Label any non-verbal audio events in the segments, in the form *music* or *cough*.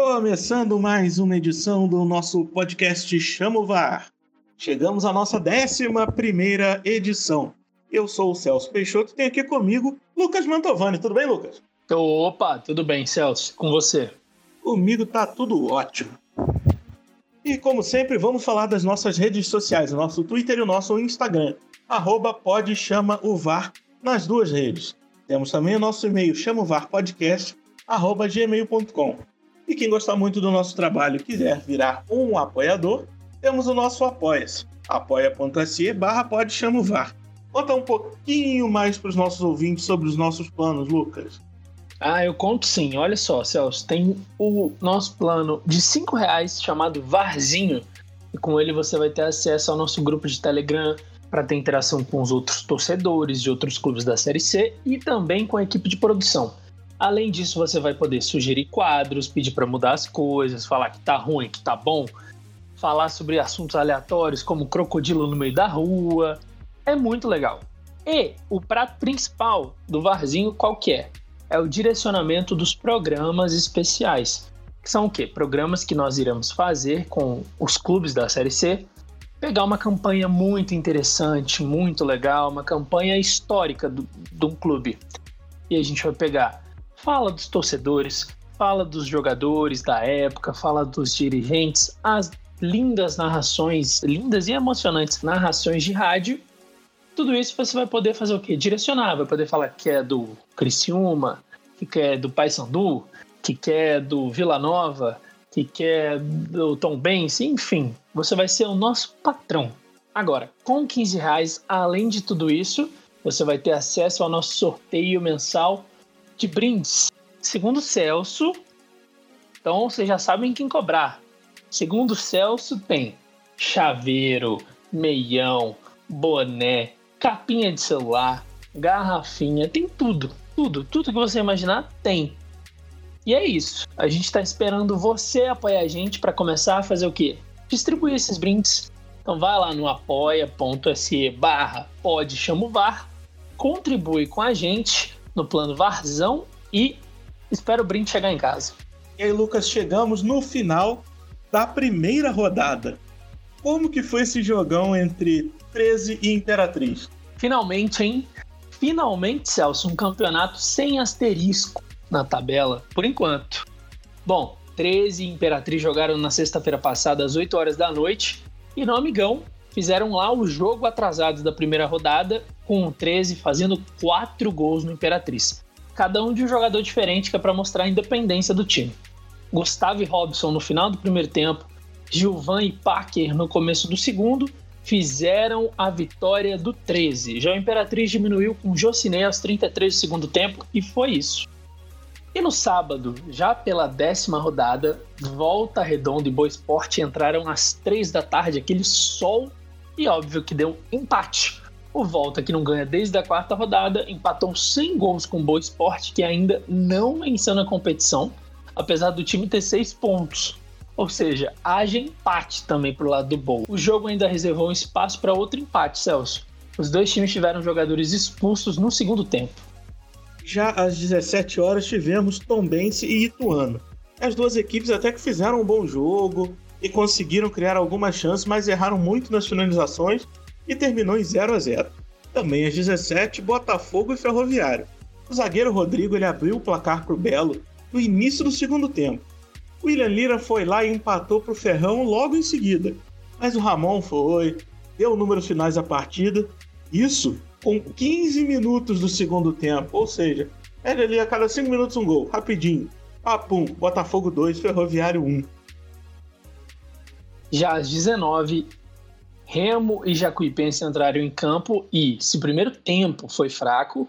Começando mais uma edição do nosso podcast Chama o VAR. Chegamos à nossa 11 edição. Eu sou o Celso Peixoto e tenho aqui comigo Lucas Mantovani. Tudo bem, Lucas? Opa, tudo bem, Celso. Com você? Comigo tá tudo ótimo. E como sempre, vamos falar das nossas redes sociais, o nosso Twitter e o nosso Instagram. Arroba pode chama o VAR nas duas redes. Temos também o nosso e-mail chamaovarpodcast.gmail.com. E quem gostar muito do nosso trabalho e quiser virar um apoiador, temos o nosso Apoia-se. apoia.se barra pode VAR. Conta um pouquinho mais para os nossos ouvintes sobre os nossos planos, Lucas. Ah, eu conto sim. Olha só, Celso, tem o nosso plano de cinco reais chamado Varzinho. E com ele você vai ter acesso ao nosso grupo de Telegram para ter interação com os outros torcedores de outros clubes da Série C e também com a equipe de produção. Além disso, você vai poder sugerir quadros, pedir para mudar as coisas, falar que tá ruim, que tá bom, falar sobre assuntos aleatórios como crocodilo no meio da rua. É muito legal. E o prato principal do Varzinho qual que é? é o direcionamento dos programas especiais. Que são o quê? Programas que nós iremos fazer com os clubes da Série C. Pegar uma campanha muito interessante, muito legal, uma campanha histórica do, de um clube. E a gente vai pegar, fala dos torcedores, fala dos jogadores da época, fala dos dirigentes, as lindas narrações, lindas e emocionantes narrações de rádio tudo isso você vai poder fazer o quê? Direcionar, vai poder falar que é do Criciúma, que é do Paysandu, que é do Vila Nova, que é do Tom Benz, enfim, você vai ser o nosso patrão. Agora, com 15 reais, além de tudo isso, você vai ter acesso ao nosso sorteio mensal de brindes. Segundo Celso, então vocês já sabem quem cobrar. Segundo Celso, tem chaveiro, meião, boné, capinha de celular, garrafinha, tem tudo. Tudo, tudo que você imaginar tem. E é isso. A gente está esperando você apoiar a gente para começar a fazer o quê? Distribuir esses brindes. Então vai lá no apoia.se barra pode chamo VAR, contribui com a gente no plano Varzão e espera o brinde chegar em casa. E aí, Lucas, chegamos no final da primeira rodada. Como que foi esse jogão entre 13 e Imperatriz. Finalmente, hein? Finalmente, Celso, um campeonato sem asterisco na tabela, por enquanto. Bom, 13 e Imperatriz jogaram na sexta-feira passada às 8 horas da noite e no Amigão fizeram lá o jogo atrasado da primeira rodada, com o 13 fazendo 4 gols no Imperatriz. Cada um de um jogador diferente que é para mostrar a independência do time. Gustavo e Robson no final do primeiro tempo, Gilvan e Packer no começo do segundo fizeram a vitória do 13. Já o Imperatriz diminuiu com Jocinei aos 33 do segundo tempo e foi isso. E no sábado, já pela décima rodada, Volta Redonda e Boa Esporte entraram às 3 da tarde, aquele sol, e óbvio que deu empate. O Volta, que não ganha desde a quarta rodada, empatou sem gols com o Boa Esporte, que ainda não venceu na competição, apesar do time ter seis pontos. Ou seja, haja empate também pro lado do Bowl. O jogo ainda reservou um espaço para outro empate, Celso. Os dois times tiveram jogadores expulsos no segundo tempo. Já às 17 horas tivemos Tombense e Ituano. As duas equipes até que fizeram um bom jogo e conseguiram criar algumas chances, mas erraram muito nas finalizações e terminou em 0 a 0. Também às 17, Botafogo e Ferroviário. O zagueiro Rodrigo ele abriu o placar para o Belo no início do segundo tempo William Lira foi lá e empatou para o Ferrão logo em seguida. Mas o Ramon foi, deu números finais da partida. Isso com 15 minutos do segundo tempo. Ou seja, era ali a cada 5 minutos um gol, rapidinho. Papum, Botafogo 2, Ferroviário 1. Já às 19, Remo e Jacuipense entraram em campo e, se o primeiro tempo foi fraco,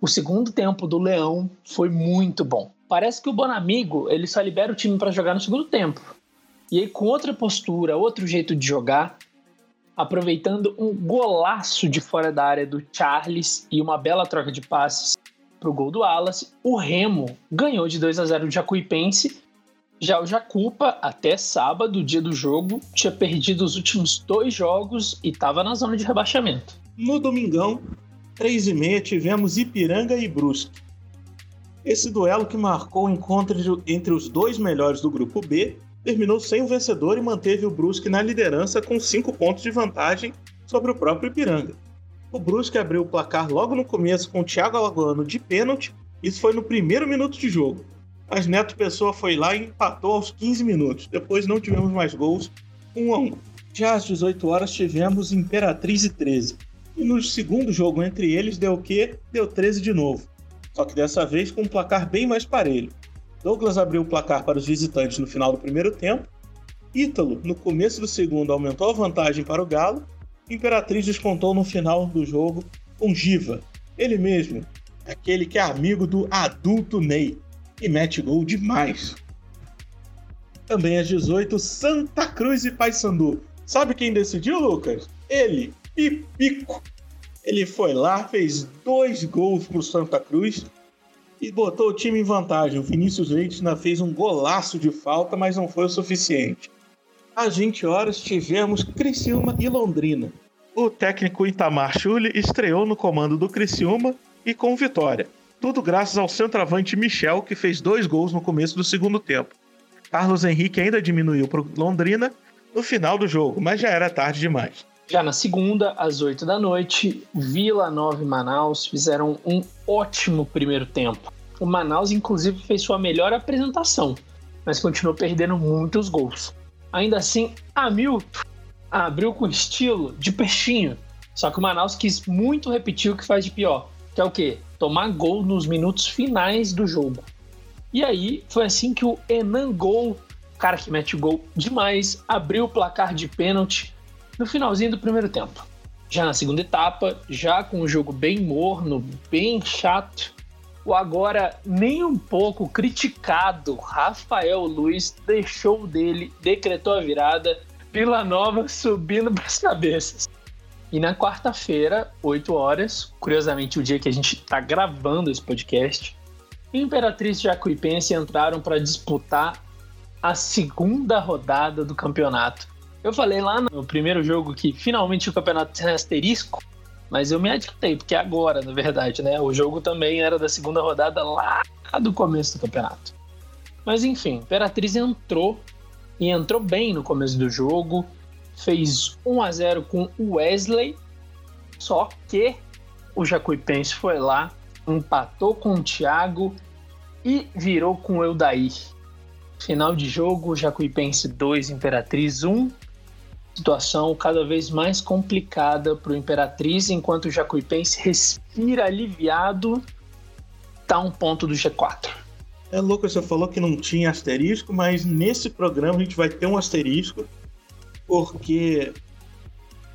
o segundo tempo do Leão foi muito bom parece que o Bonamigo ele só libera o time para jogar no segundo tempo. E aí, com outra postura, outro jeito de jogar, aproveitando um golaço de fora da área do Charles e uma bela troca de passes para o gol do Wallace, o Remo ganhou de 2 a 0 o Jacuipense. Já o Jacupa, até sábado, dia do jogo, tinha perdido os últimos dois jogos e estava na zona de rebaixamento. No domingão, 3 e meia, tivemos Ipiranga e Brusque. Esse duelo que marcou o encontro entre os dois melhores do grupo B terminou sem o vencedor e manteve o Brusque na liderança com 5 pontos de vantagem sobre o próprio Ipiranga. O Brusque abriu o placar logo no começo com o Thiago Alagoano de pênalti, isso foi no primeiro minuto de jogo. Mas Neto Pessoa foi lá e empatou aos 15 minutos. Depois não tivemos mais gols, 1 a 1. Já às 18 horas tivemos Imperatriz e 13. E no segundo jogo entre eles deu o quê? Deu 13 de novo. Só que dessa vez com um placar bem mais parelho. Douglas abriu o placar para os visitantes no final do primeiro tempo. Ítalo, no começo do segundo, aumentou a vantagem para o Galo. Imperatriz descontou no final do jogo com Giva, ele mesmo, aquele que é amigo do adulto Ney, e mete gol demais. Também às 18, Santa Cruz e Paysandu. Sabe quem decidiu, Lucas? Ele, Pipico. Ele foi lá, fez dois gols pro Santa Cruz e botou o time em vantagem. O Vinícius Leite ainda fez um golaço de falta, mas não foi o suficiente. Às 20 horas tivemos Criciúma e Londrina. O técnico Itamar Schulli estreou no comando do Criciúma e com vitória. Tudo graças ao centroavante Michel, que fez dois gols no começo do segundo tempo. Carlos Henrique ainda diminuiu para Londrina no final do jogo, mas já era tarde demais. Já na segunda, às 8 da noite, Vila Nova e Manaus fizeram um ótimo primeiro tempo. O Manaus, inclusive, fez sua melhor apresentação, mas continuou perdendo muitos gols. Ainda assim, Hamilton abriu com estilo de peixinho. Só que o Manaus quis muito repetir o que faz de pior, que é o quê? Tomar gol nos minutos finais do jogo. E aí foi assim que o Enan Gol, cara que mete gol demais, abriu o placar de pênalti no finalzinho do primeiro tempo. Já na segunda etapa, já com o jogo bem morno, bem chato, o agora nem um pouco criticado Rafael Luiz deixou dele, decretou a virada, Vila Nova subindo *laughs* para as cabeças. E na quarta-feira, 8 horas, curiosamente o dia que a gente está gravando esse podcast, Imperatriz e Jacuipense entraram para disputar a segunda rodada do campeonato. Eu falei lá no primeiro jogo que finalmente o campeonato tem asterisco, mas eu me adiantei, porque agora, na verdade, né? O jogo também era da segunda rodada lá do começo do campeonato. Mas enfim, Imperatriz entrou e entrou bem no começo do jogo, fez 1 a 0 com o Wesley, só que o Jacuipense foi lá, empatou com o Thiago e virou com o Eldair. Final de jogo, Jacuipense 2, Imperatriz 1 situação cada vez mais complicada para o Imperatriz, enquanto o Jacuipense respira aliviado, tá um ponto do G4. É louco, você falou que não tinha asterisco, mas nesse programa a gente vai ter um asterisco, porque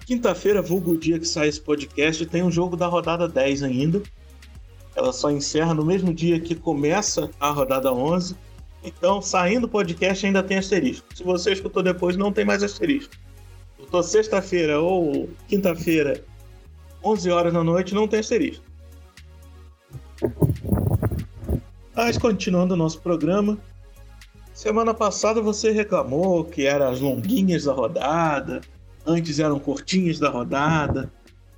quinta-feira, vulgo o dia que sai esse podcast, tem um jogo da rodada 10 ainda. Ela só encerra no mesmo dia que começa a rodada 11. Então, saindo o podcast ainda tem asterisco. Se você escutou depois, não tem mais asterisco tô sexta-feira ou quinta-feira, 11 horas da noite, não tem asterisco. Mas continuando o nosso programa, semana passada você reclamou que eram as longuinhas da rodada, antes eram curtinhas da rodada,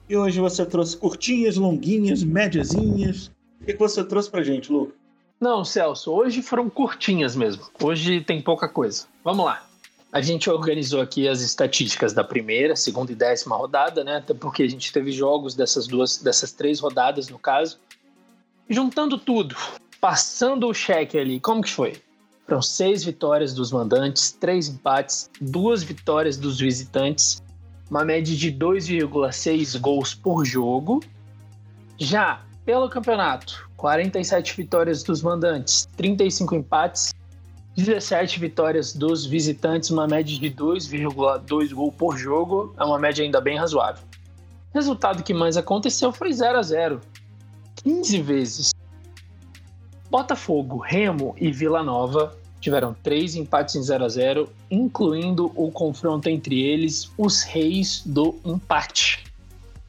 e hoje você trouxe curtinhas, longuinhas, médiazinhas. O que você trouxe pra gente, Lu? Não, Celso, hoje foram curtinhas mesmo. Hoje tem pouca coisa. Vamos lá. A gente organizou aqui as estatísticas da primeira, segunda e décima rodada, né? Até porque a gente teve jogos dessas duas, dessas três rodadas no caso. Juntando tudo, passando o cheque ali, como que foi? Foram seis vitórias dos mandantes, três empates, duas vitórias dos visitantes, uma média de 2,6 gols por jogo. Já pelo campeonato, 47 vitórias dos mandantes, 35 empates, 17 vitórias dos visitantes, uma média de 2,2 gol por jogo, é uma média ainda bem razoável. Resultado que mais aconteceu foi 0 a 0 15 vezes. Botafogo, Remo e Vila Nova tiveram três empates em 0 a 0 incluindo o confronto entre eles, os reis do empate.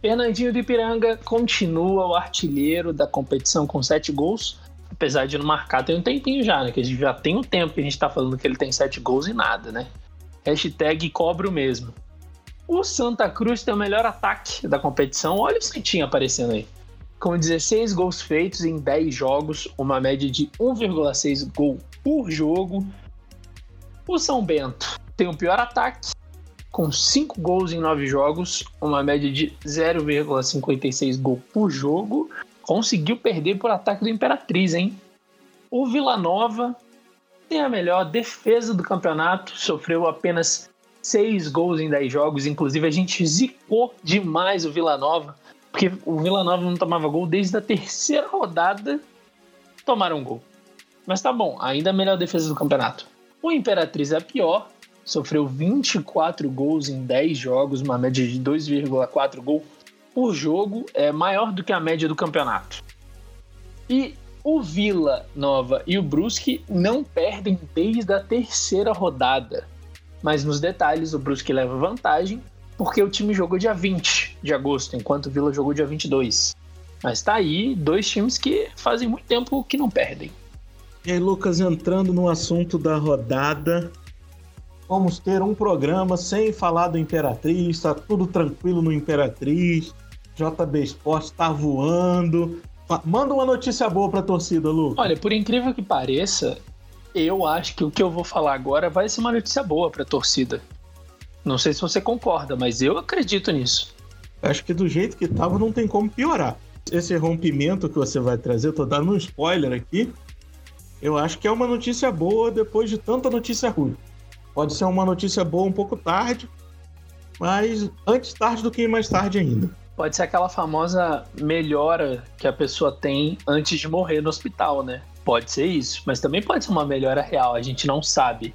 Fernandinho de Ipiranga continua o artilheiro da competição com 7 gols, apesar de não marcar, tem um tempinho já, né? Que a gente já tem um tempo que a gente tá falando que ele tem sete gols e nada, né? Hashtag cobro mesmo. O Santa Cruz tem o melhor ataque da competição. Olha o Santinho aparecendo aí. Com 16 gols feitos em 10 jogos, uma média de 1,6 gol por jogo. O São Bento tem o pior ataque, com 5 gols em 9 jogos, uma média de 0,56 gol por jogo. Conseguiu perder por ataque do Imperatriz, hein? O Vila Nova tem a melhor defesa do campeonato, sofreu apenas 6 gols em 10 jogos, inclusive a gente zicou demais o Vila Nova porque o Vila Nova não tomava gol desde a terceira rodada. Tomaram um gol. Mas tá bom, ainda a melhor defesa do campeonato. O Imperatriz é pior, sofreu 24 gols em 10 jogos, uma média de 2,4 gol por jogo, é maior do que a média do campeonato. E o Vila Nova e o Brusque não perdem desde a terceira rodada. Mas nos detalhes, o Brusque leva vantagem porque o time jogou dia 20 de agosto, enquanto o Vila jogou dia 22. Mas tá aí dois times que fazem muito tempo que não perdem. E aí, Lucas, entrando no assunto da rodada, vamos ter um programa sem falar do Imperatriz, tá tudo tranquilo no Imperatriz, JB Esporte tá voando. Manda uma notícia boa pra torcida, Lucas. Olha, por incrível que pareça, eu acho que o que eu vou falar agora vai ser uma notícia boa pra torcida. Não sei se você concorda, mas eu acredito nisso. Acho que do jeito que tava não tem como piorar. Esse rompimento que você vai trazer, eu tô dando um spoiler aqui. Eu acho que é uma notícia boa depois de tanta notícia ruim. Pode ser uma notícia boa um pouco tarde, mas antes tarde do que mais tarde ainda. Pode ser aquela famosa melhora que a pessoa tem antes de morrer no hospital, né? Pode ser isso, mas também pode ser uma melhora real, a gente não sabe.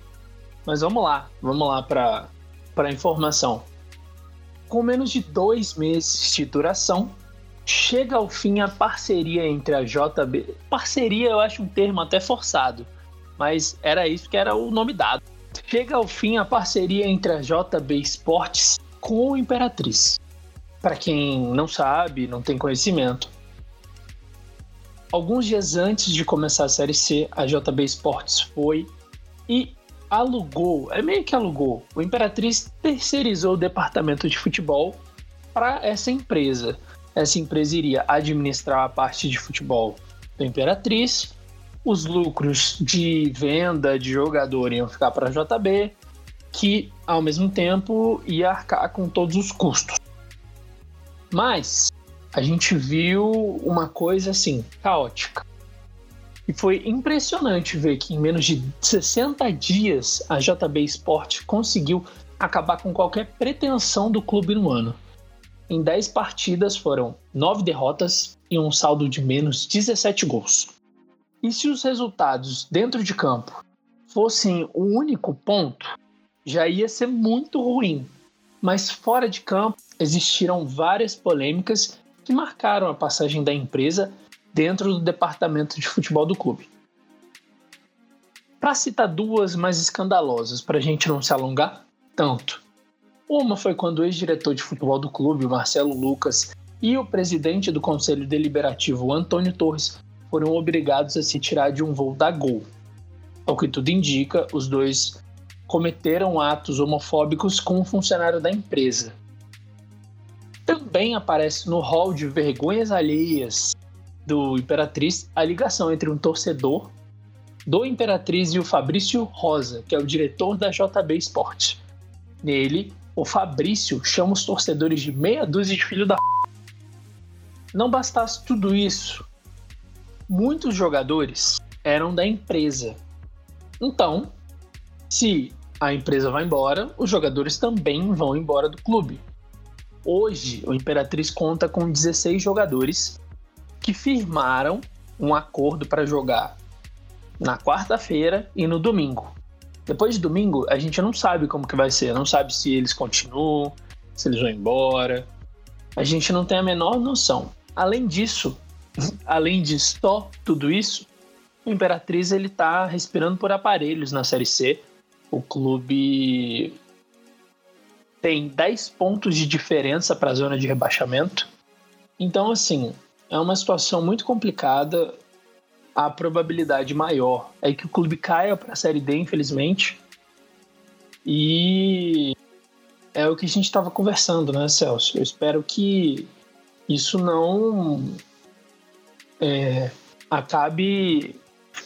Mas vamos lá, vamos lá para para informação. Com menos de dois meses de duração, chega ao fim a parceria entre a JB. Parceria eu acho um termo até forçado, mas era isso que era o nome dado. Chega ao fim a parceria entre a JB Esportes com o Imperatriz. Para quem não sabe, não tem conhecimento, alguns dias antes de começar a Série C, a JB Esportes foi e alugou, é meio que alugou, o Imperatriz terceirizou o departamento de futebol para essa empresa. Essa empresa iria administrar a parte de futebol do Imperatriz, os lucros de venda de jogador iam ficar para a JB, que ao mesmo tempo ia arcar com todos os custos. Mas a gente viu uma coisa assim, caótica. E foi impressionante ver que em menos de 60 dias a JB Sport conseguiu acabar com qualquer pretensão do clube no ano. Em 10 partidas foram 9 derrotas e um saldo de menos 17 gols. E se os resultados dentro de campo fossem o único ponto, já ia ser muito ruim. Mas fora de campo existiram várias polêmicas que marcaram a passagem da empresa dentro do departamento de futebol do clube. Para citar duas mais escandalosas, para a gente não se alongar tanto. Uma foi quando o ex-diretor de futebol do clube, Marcelo Lucas, e o presidente do conselho deliberativo, Antônio Torres, foram obrigados a se tirar de um voo da Gol. Ao que tudo indica, os dois cometeram atos homofóbicos com um funcionário da empresa. Também aparece no hall de vergonhas alheias do Imperatriz a ligação entre um torcedor do Imperatriz e o Fabrício Rosa, que é o diretor da JB Sport. Nele, o Fabrício chama os torcedores de meia dúzia de filho da. Não bastasse tudo isso, muitos jogadores eram da empresa. Então, se a empresa vai embora, os jogadores também vão embora do clube. Hoje, o Imperatriz conta com 16 jogadores que firmaram um acordo para jogar na quarta-feira e no domingo. Depois de domingo, a gente não sabe como que vai ser, não sabe se eles continuam, se eles vão embora. A gente não tem a menor noção. Além disso, *laughs* além de só tudo isso, o Imperatriz ele tá respirando por aparelhos na Série C. O clube tem 10 pontos de diferença para a zona de rebaixamento. Então, assim, é uma situação muito complicada. A probabilidade maior é que o clube caia para a Série D, infelizmente. E é o que a gente estava conversando, né, Celso? Eu espero que isso não é, acabe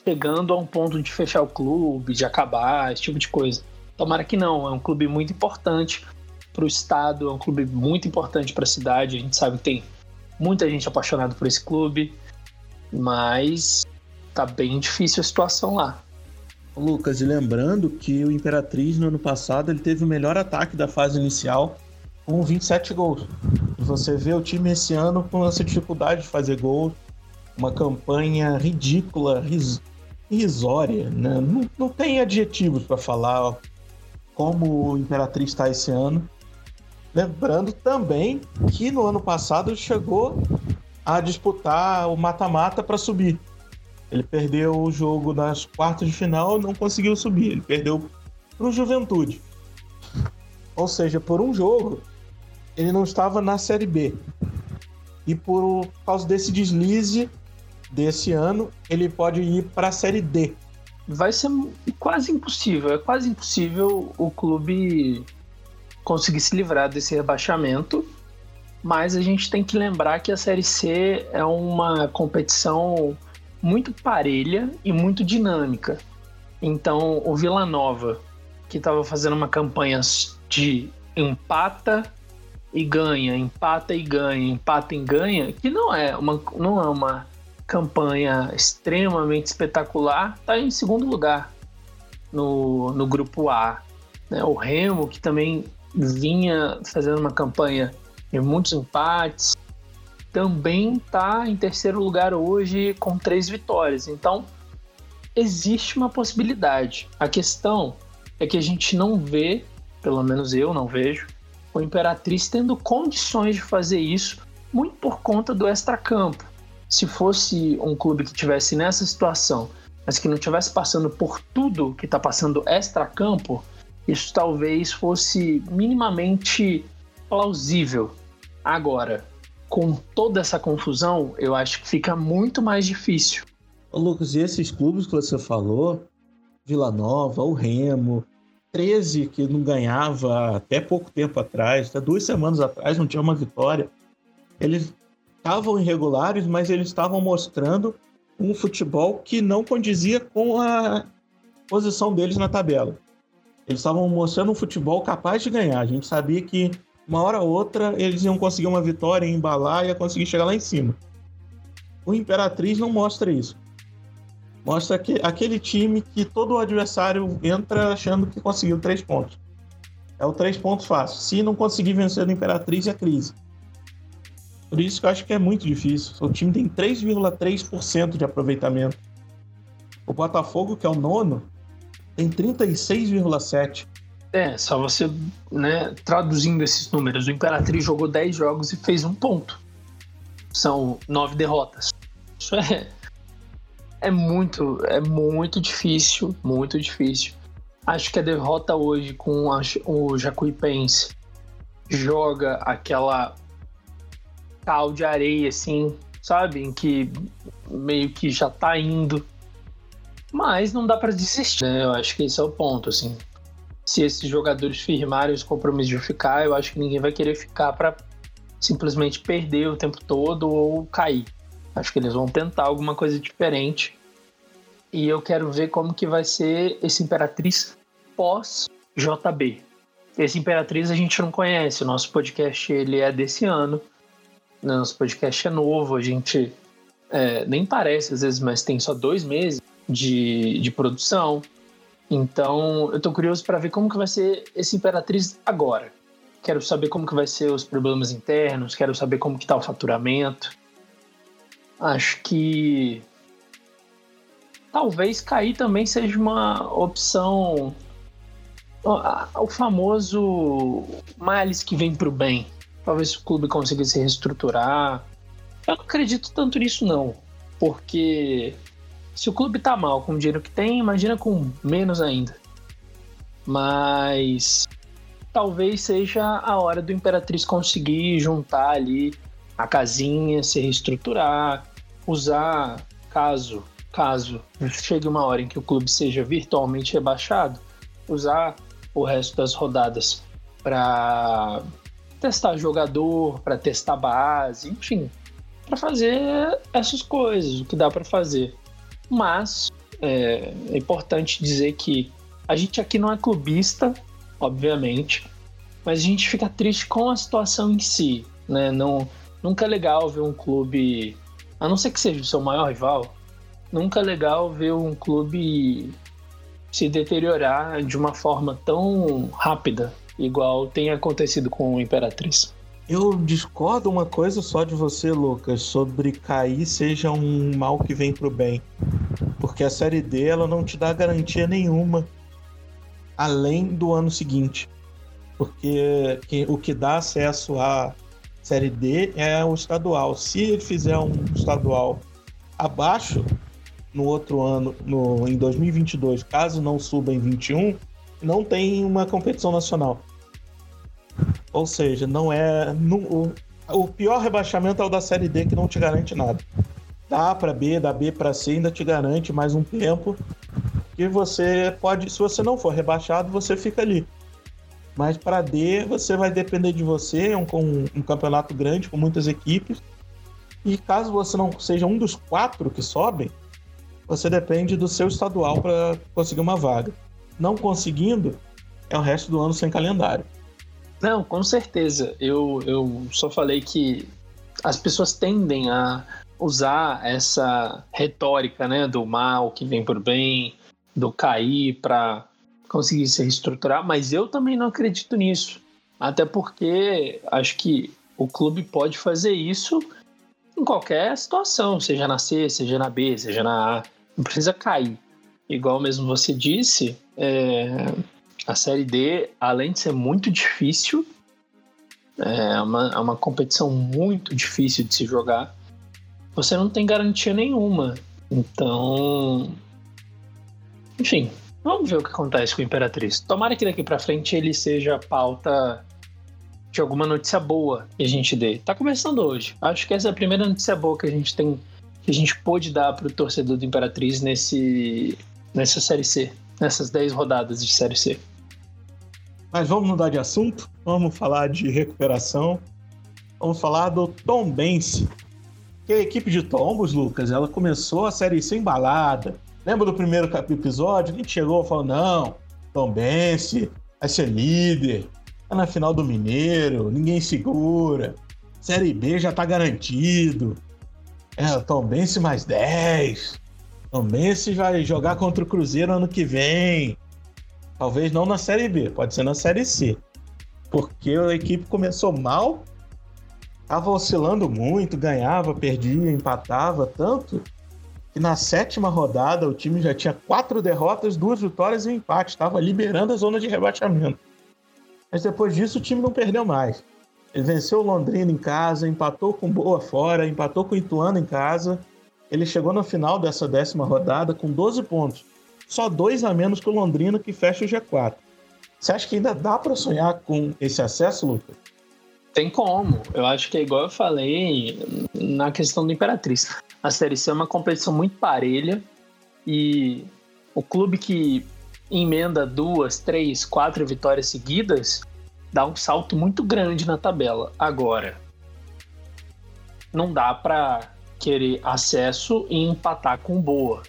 chegando a um ponto de fechar o clube, de acabar, esse tipo de coisa. Tomara que não, é um clube muito importante para o estado, é um clube muito importante para a cidade. A gente sabe que tem muita gente apaixonada por esse clube, mas tá bem difícil a situação lá. Lucas, e lembrando que o Imperatriz no ano passado ele teve o melhor ataque da fase inicial com 27 gols. Você vê o time esse ano com essa dificuldade de fazer gols, uma campanha ridícula, ris irrisória, né? não, não tem adjetivos para falar como o Imperatriz está esse ano. Lembrando também que no ano passado chegou a disputar o mata-mata para subir. Ele perdeu o jogo nas quartas de final, não conseguiu subir. Ele perdeu para o Juventude. Ou seja, por um jogo, ele não estava na Série B. E por causa desse deslize desse ano, ele pode ir para a Série D. Vai ser quase impossível, é quase impossível o clube conseguir se livrar desse rebaixamento. Mas a gente tem que lembrar que a Série C é uma competição muito parelha e muito dinâmica. Então, o Vila Nova, que estava fazendo uma campanha de empata e ganha, empata e ganha, empata e ganha, que não é uma, não é uma campanha extremamente espetacular, está em segundo lugar no, no grupo A. Né? O Remo, que também vinha fazendo uma campanha de muitos empates, também está em terceiro lugar hoje com três vitórias. Então, existe uma possibilidade. A questão é que a gente não vê, pelo menos eu não vejo, o Imperatriz tendo condições de fazer isso, muito por conta do extracampo. Se fosse um clube que tivesse nessa situação, mas que não tivesse passando por tudo que está passando extracampo, isso talvez fosse minimamente plausível. Agora, com toda essa confusão, eu acho que fica muito mais difícil. Ô, Lucas, e esses clubes que você falou, Vila Nova, o Remo, 13 que não ganhava até pouco tempo atrás, até duas semanas atrás não tinha uma vitória. Eles estavam irregulares, mas eles estavam mostrando um futebol que não condizia com a posição deles na tabela. Eles estavam mostrando um futebol capaz de ganhar. A gente sabia que uma hora ou outra eles iam conseguir uma vitória, embalar e ia conseguir chegar lá em cima. O Imperatriz não mostra isso. Mostra que aquele time que todo adversário entra achando que conseguiu três pontos. É o três pontos fácil. Se não conseguir vencer o Imperatriz, é crise. Por isso que eu acho que é muito difícil. O time tem 3,3% de aproveitamento. O Botafogo, que é o nono, tem 36,7%. É, só você, né, traduzindo esses números, o Imperatriz jogou 10 jogos e fez um ponto. São nove derrotas. Isso é, é muito, é muito difícil, muito difícil. Acho que a derrota hoje com a, o Jacuipense joga aquela cal de areia, assim, sabe? Em que meio que já tá indo. Mas não dá para desistir, né? Eu acho que esse é o ponto, assim se esses jogadores firmarem os compromissos de ficar, eu acho que ninguém vai querer ficar para simplesmente perder o tempo todo ou cair. Acho que eles vão tentar alguma coisa diferente. E eu quero ver como que vai ser esse Imperatriz pós JB. Esse Imperatriz a gente não conhece, o nosso podcast ele é desse ano. Nosso podcast é novo, a gente é, nem parece às vezes, mas tem só dois meses de, de produção. Então, eu tô curioso para ver como que vai ser esse Imperatriz agora. Quero saber como que vai ser os problemas internos, quero saber como que tá o faturamento. Acho que talvez cair também seja uma opção o famoso males que vem para o bem. Talvez o clube consiga se reestruturar. Eu não acredito tanto nisso não, porque se o clube tá mal com o dinheiro que tem, imagina com menos ainda. Mas talvez seja a hora do Imperatriz conseguir juntar ali a casinha, se reestruturar, usar caso caso chegue uma hora em que o clube seja virtualmente rebaixado, usar o resto das rodadas para testar jogador, para testar base, enfim, para fazer essas coisas, o que dá para fazer. Mas é, é importante dizer que a gente aqui não é clubista, obviamente, mas a gente fica triste com a situação em si, né? Não, nunca é legal ver um clube, a não ser que seja o seu maior rival, nunca é legal ver um clube se deteriorar de uma forma tão rápida, igual tem acontecido com o Imperatriz. Eu discordo uma coisa só de você, Lucas, sobre cair seja um mal que vem pro bem. Porque a série D ela não te dá garantia nenhuma além do ano seguinte. Porque o que dá acesso à série D é o estadual. Se ele fizer um estadual abaixo no outro ano, no, em 2022, caso não suba em 21, não tem uma competição nacional. Ou seja, não é. No, o, o pior rebaixamento é o da Série D, que não te garante nada. Da A para B, da B para C ainda te garante mais um tempo. Que você pode. Se você não for rebaixado, você fica ali. Mas para D, você vai depender de você, é um, um, um campeonato grande com muitas equipes. E caso você não seja um dos quatro que sobem, você depende do seu estadual para conseguir uma vaga. Não conseguindo, é o resto do ano sem calendário. Não, com certeza. Eu, eu só falei que as pessoas tendem a usar essa retórica né, do mal que vem por bem, do cair para conseguir se reestruturar, mas eu também não acredito nisso. Até porque acho que o clube pode fazer isso em qualquer situação, seja na C, seja na B, seja na A. Não precisa cair. Igual mesmo você disse, é, a Série D, além de ser muito difícil, é uma, é uma competição muito difícil de se jogar, você não tem garantia nenhuma. Então, enfim, vamos ver o que acontece com o Imperatriz. Tomara que daqui para frente ele seja pauta de alguma notícia boa que a gente dê. Tá começando hoje. Acho que essa é a primeira notícia boa que a gente tem, que a gente pôde dar pro torcedor do Imperatriz nesse, nessa Série C, nessas 10 rodadas de Série C. Mas vamos mudar de assunto, vamos falar de recuperação. Vamos falar do Tom Bense. Que a equipe de Tombos, Lucas, ela começou a série sem balada. Lembra do primeiro episódio? A gente chegou e falou: não, Tom Bense vai ser líder. Tá na final do Mineiro, ninguém segura. Série B já tá garantido. É, Tom Bense mais 10. Bense vai jogar contra o Cruzeiro ano que vem. Talvez não na Série B, pode ser na Série C. Porque a equipe começou mal, estava oscilando muito, ganhava, perdia, empatava tanto, que na sétima rodada o time já tinha quatro derrotas, duas vitórias e um empate. Estava liberando a zona de rebaixamento. Mas depois disso o time não perdeu mais. Ele venceu o Londrina em casa, empatou com Boa fora, empatou com o Ituano em casa. Ele chegou na final dessa décima rodada com 12 pontos só dois a menos que o Londrina, que fecha o G4. Você acha que ainda dá para sonhar com esse acesso, Lucas? Tem como. Eu acho que é igual eu falei na questão do Imperatriz. A Série C é uma competição muito parelha e o clube que emenda duas, três, quatro vitórias seguidas dá um salto muito grande na tabela. Agora, não dá para querer acesso e empatar com boa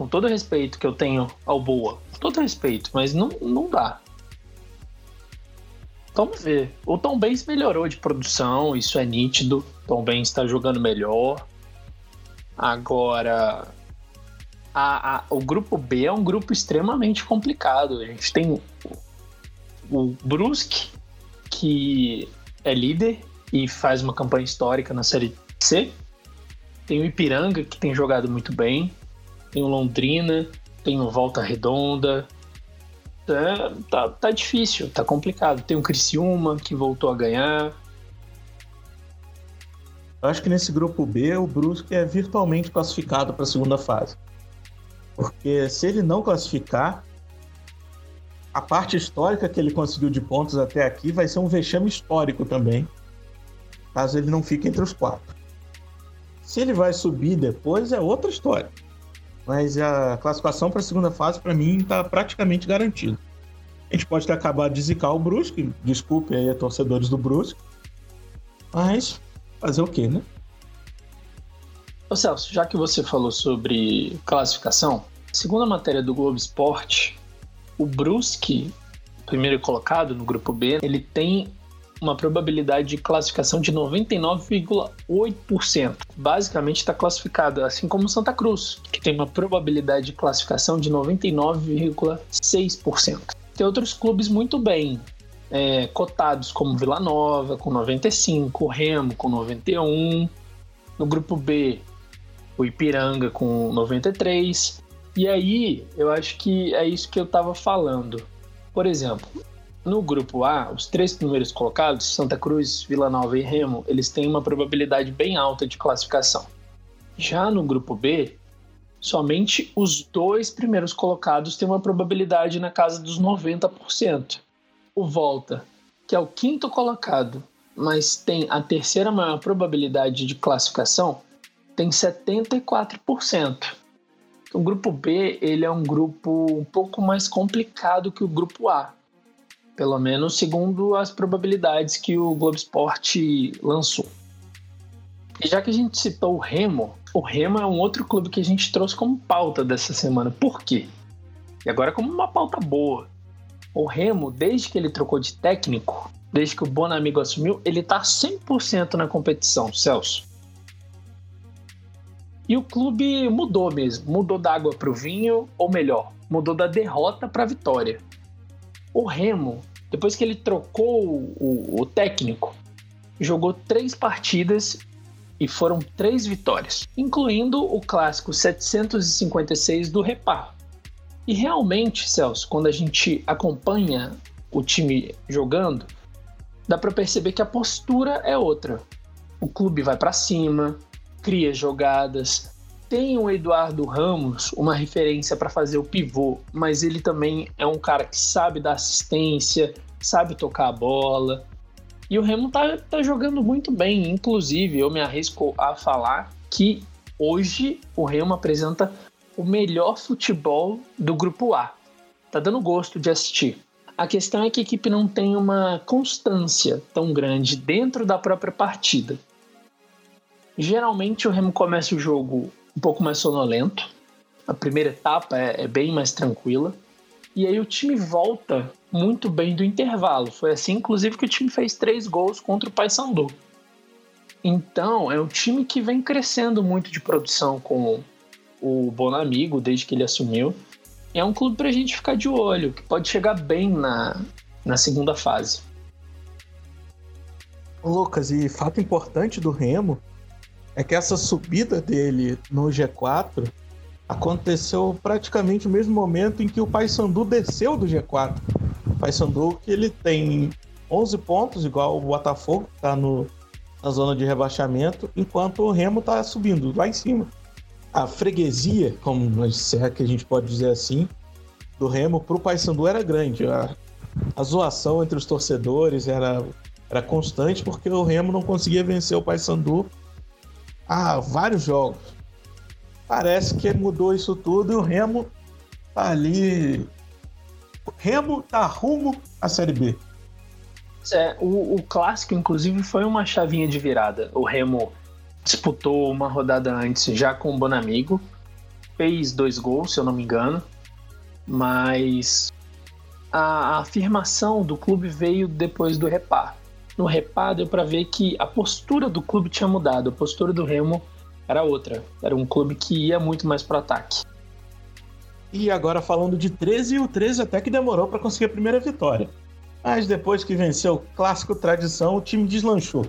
com todo respeito que eu tenho ao Boa, com todo respeito, mas não, não dá. Vamos ver. O Tom Benz melhorou de produção, isso é nítido. Tom Benz está jogando melhor. Agora, a, a, o grupo B é um grupo extremamente complicado. A gente tem o, o Brusque, que é líder e faz uma campanha histórica na Série C. Tem o Ipiranga, que tem jogado muito bem tem o Londrina, tem o Volta Redonda. É, tá, tá difícil, tá complicado. Tem o Criciúma, que voltou a ganhar. Eu acho que nesse grupo B, o Brusque é virtualmente classificado para a segunda fase. Porque se ele não classificar, a parte histórica que ele conseguiu de pontos até aqui vai ser um vexame histórico também, caso ele não fique entre os quatro. Se ele vai subir depois, é outra história. Mas a classificação para a segunda fase, para mim, está praticamente garantida. A gente pode ter acabado de zicar o Brusque, desculpe aí torcedores do Brusque, mas fazer o quê, né? Ô Celso, já que você falou sobre classificação, segundo a matéria do Globo Esporte, o Brusque, primeiro colocado no grupo B, ele tem uma probabilidade de classificação de 99,8%. Basicamente está classificado, assim como Santa Cruz, que tem uma probabilidade de classificação de 99,6%. Tem outros clubes muito bem é, cotados, como Vila Nova, com 95, Remo, com 91. No grupo B, o Ipiranga, com 93. E aí, eu acho que é isso que eu estava falando. Por exemplo, no grupo A, os três primeiros colocados, Santa Cruz, Vila Nova e Remo, eles têm uma probabilidade bem alta de classificação. Já no grupo B, somente os dois primeiros colocados têm uma probabilidade na casa dos 90%. O Volta, que é o quinto colocado, mas tem a terceira maior probabilidade de classificação, tem 74%. O grupo B ele é um grupo um pouco mais complicado que o grupo A pelo menos segundo as probabilidades que o Globo Esporte lançou. E já que a gente citou o Remo, o Remo é um outro clube que a gente trouxe como pauta dessa semana. Por quê? E agora como uma pauta boa. O Remo, desde que ele trocou de técnico, desde que o Bonamigo assumiu, ele tá 100% na competição, Celso. E o clube mudou mesmo, mudou da água para o vinho, ou melhor, mudou da derrota para a vitória. O Remo depois que ele trocou o, o técnico, jogou três partidas e foram três vitórias, incluindo o clássico 756 do Repar. E realmente, Celso, quando a gente acompanha o time jogando, dá para perceber que a postura é outra. O clube vai para cima, cria jogadas, tem o Eduardo Ramos, uma referência para fazer o pivô, mas ele também é um cara que sabe dar assistência, sabe tocar a bola. E o Remo tá, tá jogando muito bem. Inclusive, eu me arrisco a falar que hoje o Remo apresenta o melhor futebol do grupo A. Tá dando gosto de assistir. A questão é que a equipe não tem uma constância tão grande dentro da própria partida. Geralmente o Remo começa o jogo um pouco mais sonolento. A primeira etapa é, é bem mais tranquila. E aí o time volta muito bem do intervalo. Foi assim, inclusive, que o time fez três gols contra o Paysandu. Então, é um time que vem crescendo muito de produção com o Bonamigo desde que ele assumiu. É um clube para a gente ficar de olho, que pode chegar bem na, na segunda fase. Lucas, e fato importante do Remo é que essa subida dele no G4 aconteceu praticamente no mesmo momento em que o Paysandu desceu do G4. O Paysandu que ele tem 11 pontos, igual o Botafogo, que está na zona de rebaixamento, enquanto o Remo está subindo lá em cima. A freguesia, como se é que a gente pode dizer assim, do Remo para o Paysandu era grande. A, a zoação entre os torcedores era, era constante porque o Remo não conseguia vencer o Paysandu há vários jogos. Parece que mudou isso tudo e o Remo tá ali. O Remo tá rumo à Série B. É, o, o clássico, inclusive, foi uma chavinha de virada. O Remo disputou uma rodada antes já com o Bonamigo, fez dois gols, se eu não me engano, mas a, a afirmação do clube veio depois do repar. No repar deu para ver que a postura do clube tinha mudado, a postura do Remo era outra. Era um clube que ia muito mais para ataque. E agora falando de 13, o 13 até que demorou para conseguir a primeira vitória. Mas depois que venceu o clássico tradição, o time deslanchou.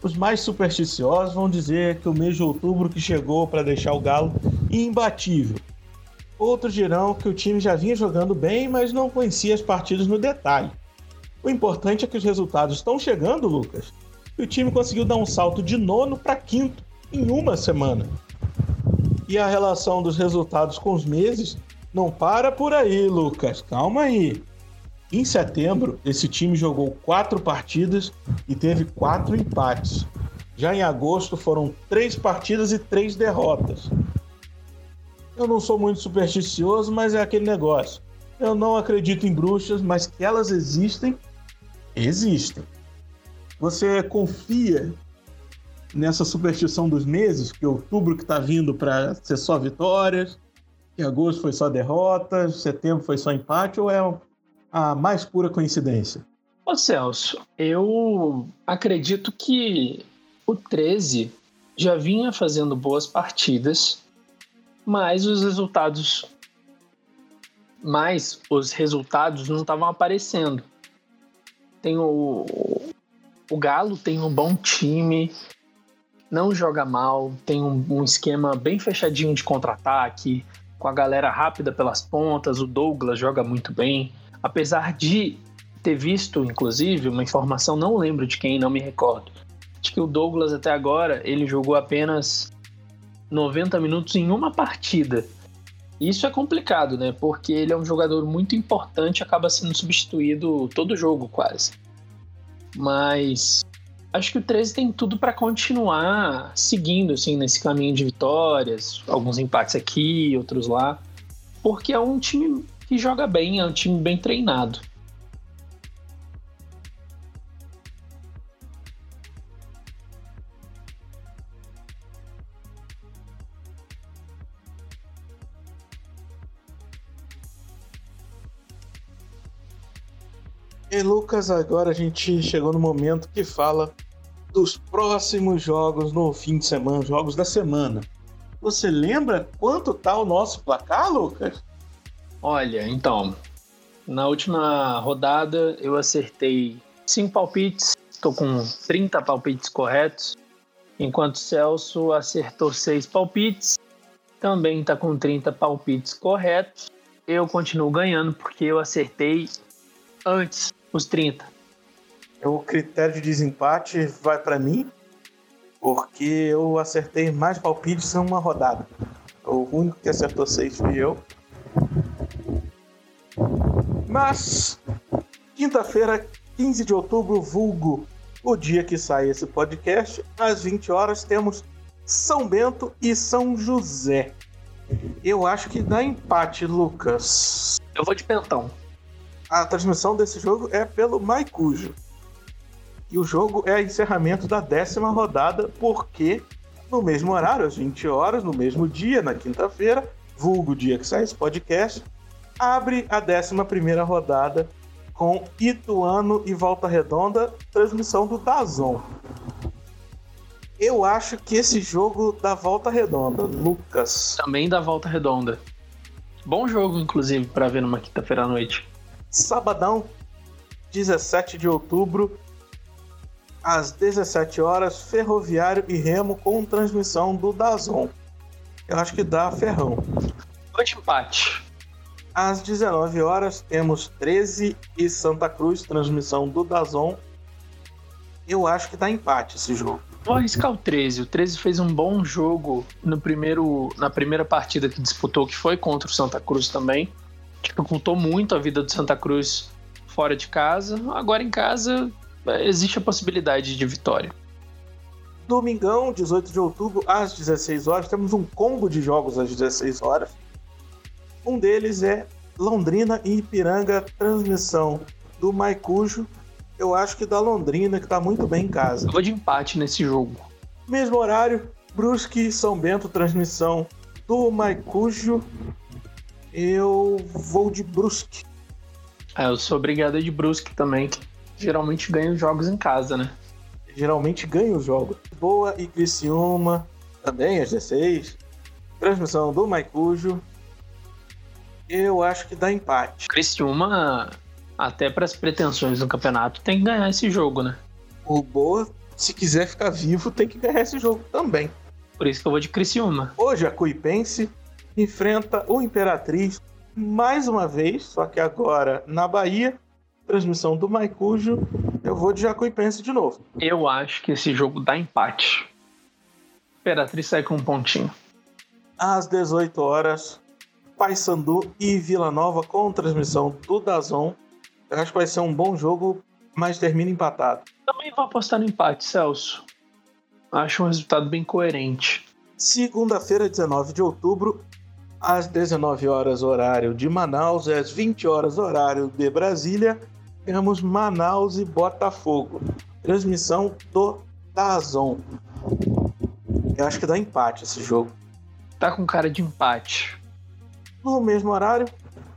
Os mais supersticiosos vão dizer que o mês de outubro que chegou para deixar o Galo imbatível. Outros dirão que o time já vinha jogando bem, mas não conhecia as partidas no detalhe. O importante é que os resultados estão chegando, Lucas. E o time conseguiu dar um salto de nono para quinto em uma semana. E a relação dos resultados com os meses não para por aí, Lucas. Calma aí. Em setembro, esse time jogou quatro partidas e teve quatro empates. Já em agosto foram três partidas e três derrotas. Eu não sou muito supersticioso, mas é aquele negócio. Eu não acredito em bruxas, mas que elas existem, existem. Você confia nessa superstição dos meses, que outubro que tá vindo para ser só vitórias, que agosto foi só derrotas, setembro foi só empate, ou é a mais pura coincidência? Ô Celso, eu acredito que o 13 já vinha fazendo boas partidas, mas os resultados mas os resultados não estavam aparecendo. Tem o, o Galo tem um bom time, não joga mal, tem um, um esquema bem fechadinho de contra-ataque, com a galera rápida pelas pontas, o Douglas joga muito bem. Apesar de ter visto, inclusive, uma informação, não lembro de quem, não me recordo, de que o Douglas até agora ele jogou apenas 90 minutos em uma partida. Isso é complicado, né? Porque ele é um jogador muito importante, acaba sendo substituído todo jogo quase. Mas acho que o 13 tem tudo para continuar seguindo assim nesse caminho de vitórias, alguns empates aqui, outros lá, porque é um time que joga bem, é um time bem treinado. Lucas, agora a gente chegou no momento que fala dos próximos jogos no fim de semana, jogos da semana. Você lembra quanto tá o nosso placar, Lucas? Olha, então, na última rodada eu acertei 5 palpites, estou com 30 palpites corretos, enquanto Celso acertou 6 palpites, também está com 30 palpites corretos. Eu continuo ganhando porque eu acertei antes os 30. O critério de desempate vai para mim, porque eu acertei mais palpites em uma rodada. O único que acertou seis fui eu. Mas, quinta-feira, 15 de outubro, vulgo o dia que sai esse podcast, às 20 horas, temos São Bento e São José. Eu acho que dá empate, Lucas. Eu vou de pentão a transmissão desse jogo é pelo Maicujo. E o jogo é encerramento da décima rodada, porque no mesmo horário, às 20 horas, no mesmo dia, na quinta-feira, vulgo dia que sai esse podcast, abre a décima primeira rodada com Ituano e Volta Redonda, transmissão do Dazon. Eu acho que esse jogo da Volta Redonda, Lucas. Também da Volta Redonda. Bom jogo, inclusive, para ver numa quinta-feira à noite sabadão, 17 de outubro, às 17 horas, Ferroviário e Remo com transmissão do Dazon. Eu acho que dá ferrão. Dois empate. Às 19 horas, temos 13 e Santa Cruz, transmissão do Dazon. Eu acho que dá empate esse jogo. Vou arriscar o 13. O 13 fez um bom jogo no primeiro, na primeira partida que disputou, que foi contra o Santa Cruz também dificultou muito a vida do Santa Cruz fora de casa. Agora em casa existe a possibilidade de vitória. Domingão, 18 de outubro, às 16 horas, temos um combo de jogos às 16 horas. Um deles é Londrina e Ipiranga, transmissão do Maicujo. Eu acho que da Londrina, que está muito bem em casa. Eu vou de empate nesse jogo. Mesmo horário, Brusque e São Bento, transmissão do Maicujo eu vou de Brusque. É, eu sou obrigado de Brusque também, que geralmente ganha os jogos em casa, né? Geralmente ganha os jogos. Boa e Criciúma, também às 16. Transmissão do Maicujo. Eu acho que dá empate. Criciúma, até para as pretensões do campeonato, tem que ganhar esse jogo, né? O Boa, se quiser ficar vivo, tem que ganhar esse jogo também. Por isso que eu vou de Criciúma. Hoje a Cuipense enfrenta o Imperatriz mais uma vez, só que agora na Bahia. Transmissão do Maicujo. Eu vou de Jacuipense de novo. Eu acho que esse jogo dá empate. Imperatriz sai com um pontinho. Às 18 horas, Paysandu e Vila Nova com transmissão do Dazon. Eu acho que vai ser um bom jogo, mas termina empatado. Também vou apostar no empate, Celso. Acho um resultado bem coerente. Segunda-feira, 19 de outubro, às 19 horas horário de Manaus e às 20 horas horário de Brasília, temos Manaus e Botafogo. Transmissão do da Azon. Eu acho que dá empate esse jogo. Tá com cara de empate. No mesmo horário,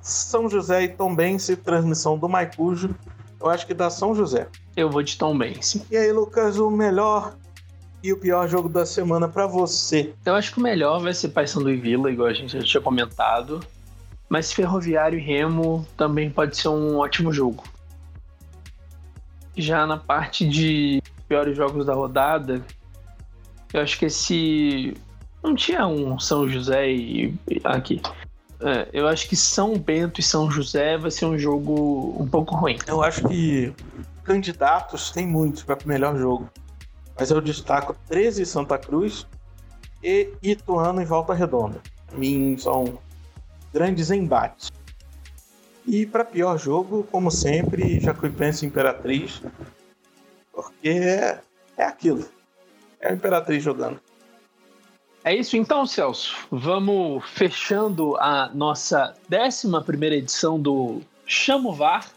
São José e Tombense, transmissão do Maicujo. Eu acho que dá São José. Eu vou de Tombense. E aí, Lucas, o melhor e o pior jogo da semana para você? Eu acho que o melhor vai ser Paysandu e Vila, igual a gente já tinha comentado. Mas Ferroviário e Remo também pode ser um ótimo jogo. Já na parte de piores jogos da rodada, eu acho que esse. Não tinha um São José e. Aqui. É, eu acho que São Bento e São José vai ser um jogo um pouco ruim. Eu acho que candidatos tem muitos para o melhor jogo. Mas eu destaco 13 Santa Cruz e Ituano em Volta Redonda. Para mim são grandes embates. E para pior jogo, como sempre, Jacuipense Imperatriz. Porque é, é aquilo. É a Imperatriz jogando. É isso então, Celso. Vamos fechando a nossa 11 edição do Chamo VAR.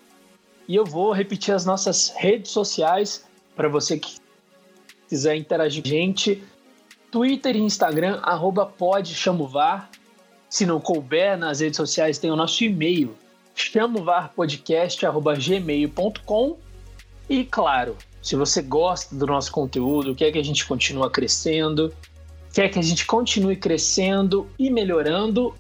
E eu vou repetir as nossas redes sociais para você que quiser interagir com a gente. Twitter e Instagram, arroba podchamovar. Se não couber nas redes sociais, tem o nosso e-mail, chamovarpodcast.gmail.com. E claro, se você gosta do nosso conteúdo, quer que a gente continue crescendo, quer que a gente continue crescendo e melhorando,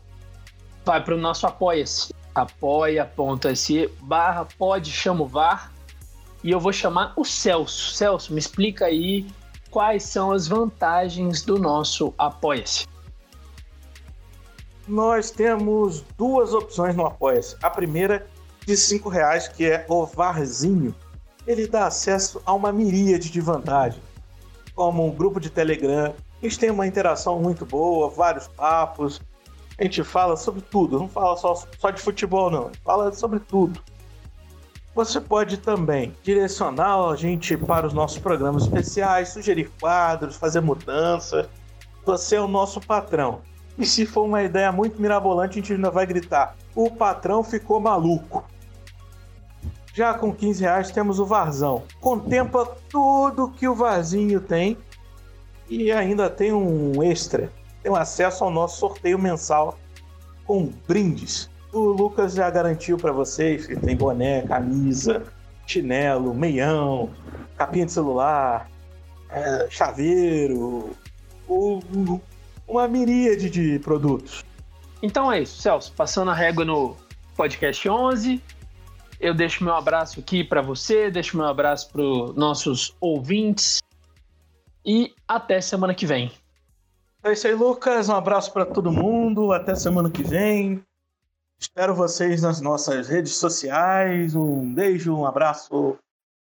vai para o nosso Apoia-se. apoia.se barra pode chamovar e eu vou chamar o Celso. Celso, me explica aí quais são as vantagens do nosso Apoia-se. Nós temos duas opções no Apoia-se. A primeira de cinco reais, que é o Varzinho ele dá acesso a uma miríade de vantagens, como um grupo de Telegram. A gente tem uma interação muito boa, vários papos. A gente fala sobre tudo, não fala só, só de futebol, não. Fala sobre tudo. Você pode também direcionar a gente para os nossos programas especiais, sugerir quadros, fazer mudança. Você é o nosso patrão. E se for uma ideia muito mirabolante, a gente ainda vai gritar: o patrão ficou maluco. Já com 15 reais temos o Varzão. Contempla tudo que o Varzinho tem e ainda tem um extra. Tem acesso ao nosso sorteio mensal com brindes. O Lucas já garantiu para vocês que tem boné, camisa, chinelo, meião, capinha de celular, é, chaveiro, uma miríade de produtos. Então é isso, Celso. Passando a régua no podcast 11. Eu deixo meu abraço aqui para você, deixo meu abraço para os nossos ouvintes e até semana que vem. É isso aí, Lucas. Um abraço para todo mundo. Até semana que vem. Espero vocês nas nossas redes sociais. Um beijo, um abraço.